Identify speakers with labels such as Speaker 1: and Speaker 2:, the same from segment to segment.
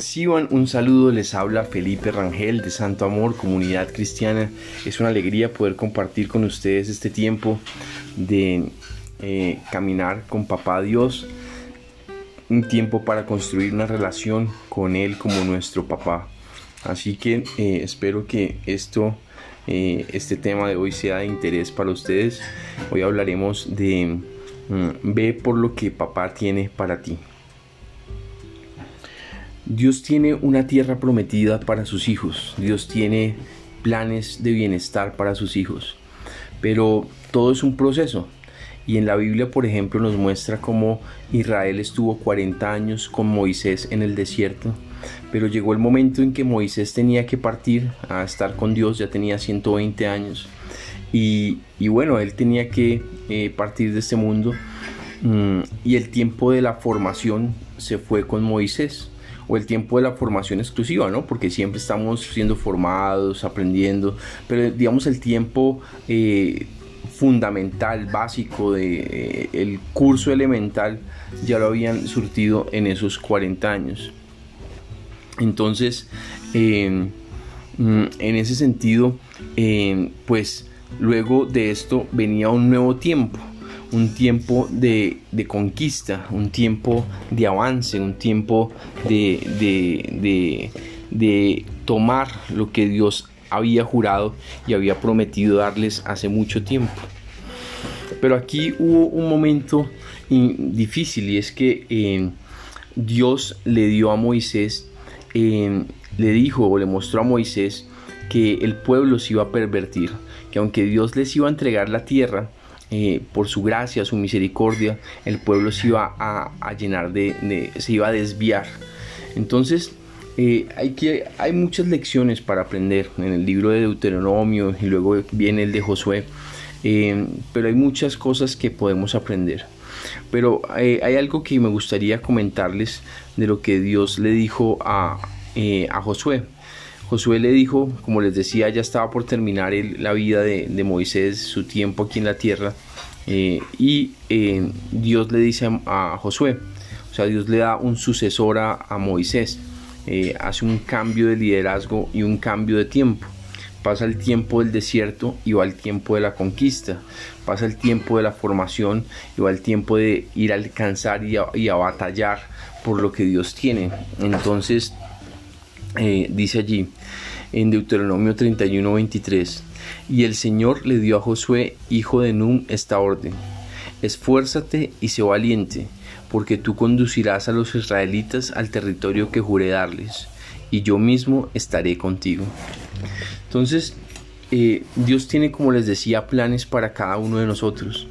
Speaker 1: Reciban un saludo, les habla Felipe Rangel de Santo Amor, Comunidad Cristiana. Es una alegría poder compartir con ustedes este tiempo de eh, caminar con Papá Dios, un tiempo para construir una relación con Él como nuestro Papá. Así que eh, espero que esto, eh, este tema de hoy sea de interés para ustedes. Hoy hablaremos de mm, ve por lo que Papá tiene para ti. Dios tiene una tierra prometida para sus hijos. Dios tiene planes de bienestar para sus hijos. Pero todo es un proceso. Y en la Biblia, por ejemplo, nos muestra cómo Israel estuvo 40 años con Moisés en el desierto. Pero llegó el momento en que Moisés tenía que partir a estar con Dios, ya tenía 120 años. Y, bueno, él tenía que eh, partir de este mundo. Mm, y el tiempo de la formación se fue con Moisés o el tiempo de la formación exclusiva, ¿no? Porque siempre estamos siendo formados, aprendiendo, pero digamos el tiempo eh, fundamental, básico de eh, el curso elemental ya lo habían surtido en esos 40 años. Entonces, mm, en ese sentido, pues luego de esto venía un nuevo tiempo un tiempo de, conquista, un tiempo de avance, un tiempo de, de, tomar lo que Dios había jurado y había prometido darles hace mucho tiempo. Pero aquí hubo un momento difícil y es que eh, Dios le dio a Moisés, eh, le dijo o le mostró a Moisés que el pueblo se iba a pervertir, que aunque Dios les iba a entregar la tierra, eh, por su gracia, su misericordia, el pueblo se iba a, llenar de, se iba a desviar. Entonces, eh, hay, que, hay muchas lecciones para aprender en el libro de Deuteronomio y luego viene el de Josué, eh, pero hay muchas cosas que podemos aprender. Pero hay algo que me gustaría comentarles de lo que Dios le dijo a, a Josué. Josué le dijo, como les decía, ya estaba por terminar la vida de, Moisés, su tiempo aquí en la tierra, eh, y eh, Dios le dice a, Josué, o sea, Dios le da un sucesor a, Moisés, eh, hace un cambio de liderazgo y un cambio de tiempo. Pasa el tiempo del desierto y va el tiempo de la conquista. Pasa el tiempo de la formación y va el tiempo de ir a alcanzar y a, y a batallar por lo que Dios tiene. Entonces, dice allí en Deuteronomio 31, 23, y el Señor le dio a Josué, hijo de Num, esta orden. Esfuérzate y sé valiente, porque tú conducirás a los israelitas al territorio que juré darles, y yo mismo estaré contigo. Entonces, eh, Dios tiene, como les decía, planes para cada uno de nosotros.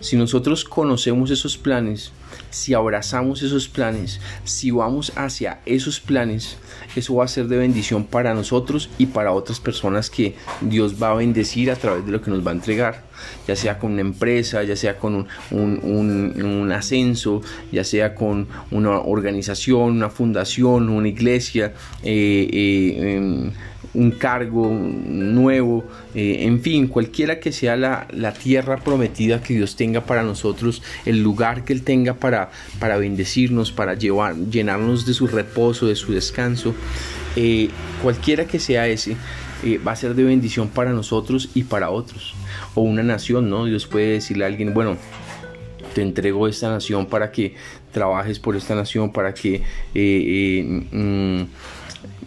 Speaker 1: Si nosotros conocemos esos planes, si abrazamos esos planes, si vamos hacia esos planes, eso va a ser de bendición para nosotros y para otras personas que Dios va a bendecir a través de lo que nos va a entregar, ya sea con una empresa, ya sea con un, ascenso, ya sea con una organización, una fundación, una iglesia. Eh, eh, em, un cargo nuevo, eh, en fin, cualquiera que sea la, tierra prometida que Dios tenga para nosotros, el lugar que Él tenga para, para bendecirnos, para llevar, llenarnos de su reposo, de su descanso, eh, cualquiera que sea ese, eh, va a ser de bendición para nosotros y para otros. O una nación, ¿no? Dios puede decirle a alguien, bueno, te entrego esta nación para que trabajes por esta nación, para que... Mm,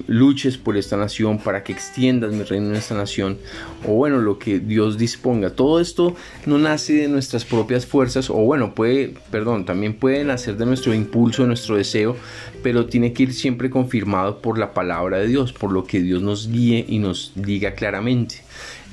Speaker 1: luches por esta nación, para que extiendas mi reino en esta nación, o bueno, lo que Dios disponga. Todo esto no nace de nuestras propias fuerzas, o bueno, puede, perdón, también puede nacer de nuestro impulso, de nuestro deseo, pero tiene que ir siempre confirmado por la palabra de Dios, por lo que Dios nos guíe y nos diga claramente.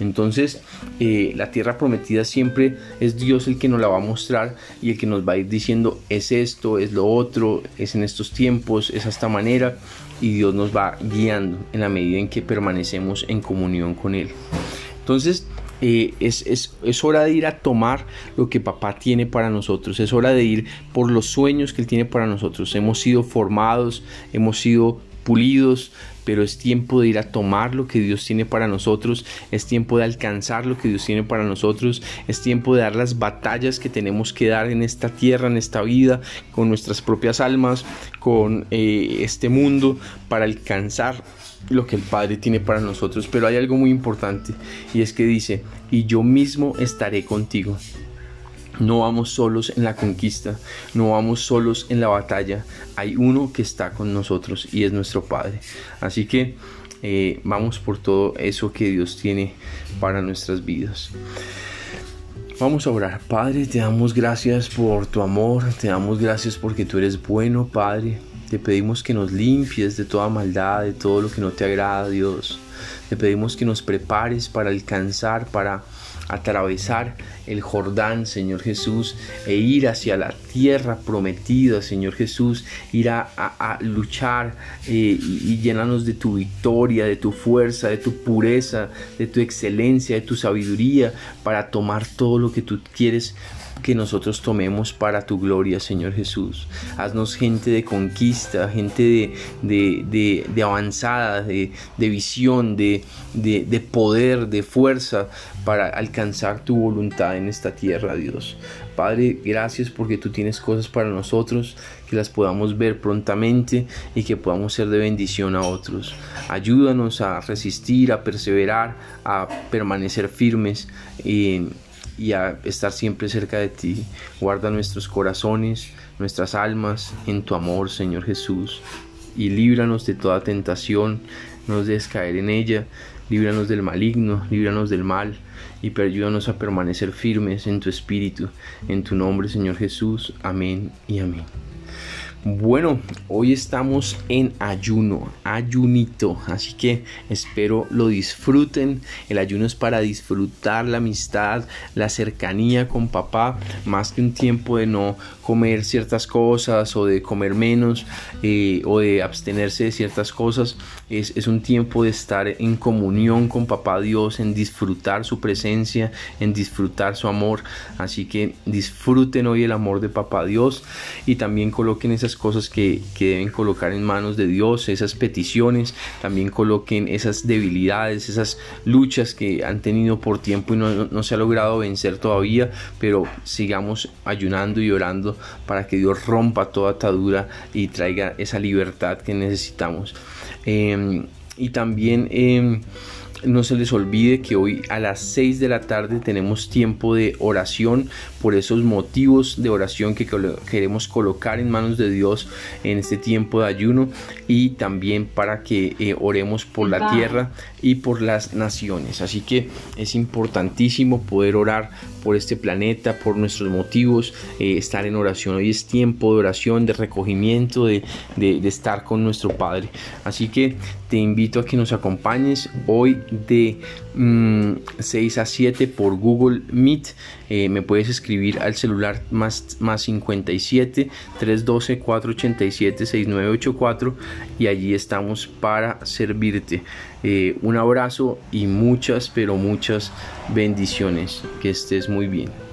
Speaker 1: Entonces, eh, la tierra prometida siempre es Dios el que nos la va a mostrar y el que nos va a ir diciendo es esto, es lo otro, es en estos tiempos, es esta manera y Dios nos va guiando en la medida en que permanecemos en comunión con Él. Entonces, eh, es, es, hora de ir a tomar lo que papá tiene para nosotros, es hora de ir por los sueños que Él tiene para nosotros. Hemos sido formados, hemos sido pulidos pero es tiempo de ir a tomar lo que Dios tiene para nosotros, es tiempo de alcanzar lo que Dios tiene para nosotros, es tiempo de dar las batallas que tenemos que dar en esta tierra, en esta vida, con nuestras propias almas, con eh, este mundo, para alcanzar lo que el Padre tiene para nosotros. Pero hay algo muy importante y es que dice, y yo mismo estaré contigo. No vamos solos en la conquista, no vamos solos en la batalla. Hay uno que está con nosotros y es nuestro Padre. Así que eh, vamos por todo eso que Dios tiene para nuestras vidas. Vamos a orar. Padre, te damos gracias por tu amor, te damos gracias porque tú eres bueno, Padre. Te pedimos que nos limpies de toda maldad, de todo lo que no te agrada, Dios. Te pedimos que nos prepares para alcanzar, para atravesar el Jordán, Señor Jesús, e ir hacia la tierra prometida, Señor Jesús, ir a, luchar eh, y, y llenarnos de tu victoria, de tu fuerza, de tu pureza, de tu excelencia, de tu sabiduría, para tomar todo lo que tú quieres que nosotros tomemos para tu gloria, Señor Jesús. Haznos gente de conquista, gente de, avanzada, de, visión, de, de poder, de fuerza para alcanzar tu voluntad en esta tierra, Dios. Padre, gracias porque tú tienes cosas para nosotros, que las podamos ver prontamente y que podamos ser de bendición a otros. Ayúdanos a resistir, a perseverar, a permanecer firmes. y y a estar siempre cerca de ti. Guarda nuestros corazones, nuestras almas en tu amor, Señor Jesús, y líbranos de toda tentación, no nos dejes caer en ella, líbranos del maligno, líbranos del mal, y ayúdanos a permanecer firmes en tu espíritu, en tu nombre, Señor Jesús. Amén y amén. Bueno, hoy estamos en ayuno, ayunito, así que espero lo disfruten. El ayuno es para disfrutar la amistad, la cercanía con papá, más que un tiempo de no comer ciertas cosas o de comer menos eh, o de abstenerse de ciertas cosas. Es, es un tiempo de estar en comunión con papá Dios, en disfrutar su presencia, en disfrutar su amor. Así que disfruten hoy el amor de papá Dios y también coloquen esas cosas que, deben colocar en manos de Dios, esas peticiones, también coloquen esas debilidades, esas luchas que han tenido por tiempo y no, se ha logrado vencer todavía, pero sigamos ayunando y orando para que Dios rompa toda atadura y traiga esa libertad que necesitamos. Em, y también... Em, no se les olvide que hoy a las 6 de la tarde tenemos tiempo de oración por esos motivos de oración que queremos colocar en manos de Dios en este tiempo de ayuno y también para que eh, oremos por la tierra y por las naciones. Así que es importantísimo poder orar por este planeta, por nuestros motivos, eh, estar en oración. Hoy es tiempo de oración, de recogimiento, de, estar con nuestro Padre. Así que te invito a que nos acompañes hoy de 6 mm, a 7 por Google Meet. Eh, me puedes escribir al celular más, más 57 312 487 6984 y allí estamos para servirte. Eh, un abrazo y muchas, pero muchas bendiciones. Que estés muy bien.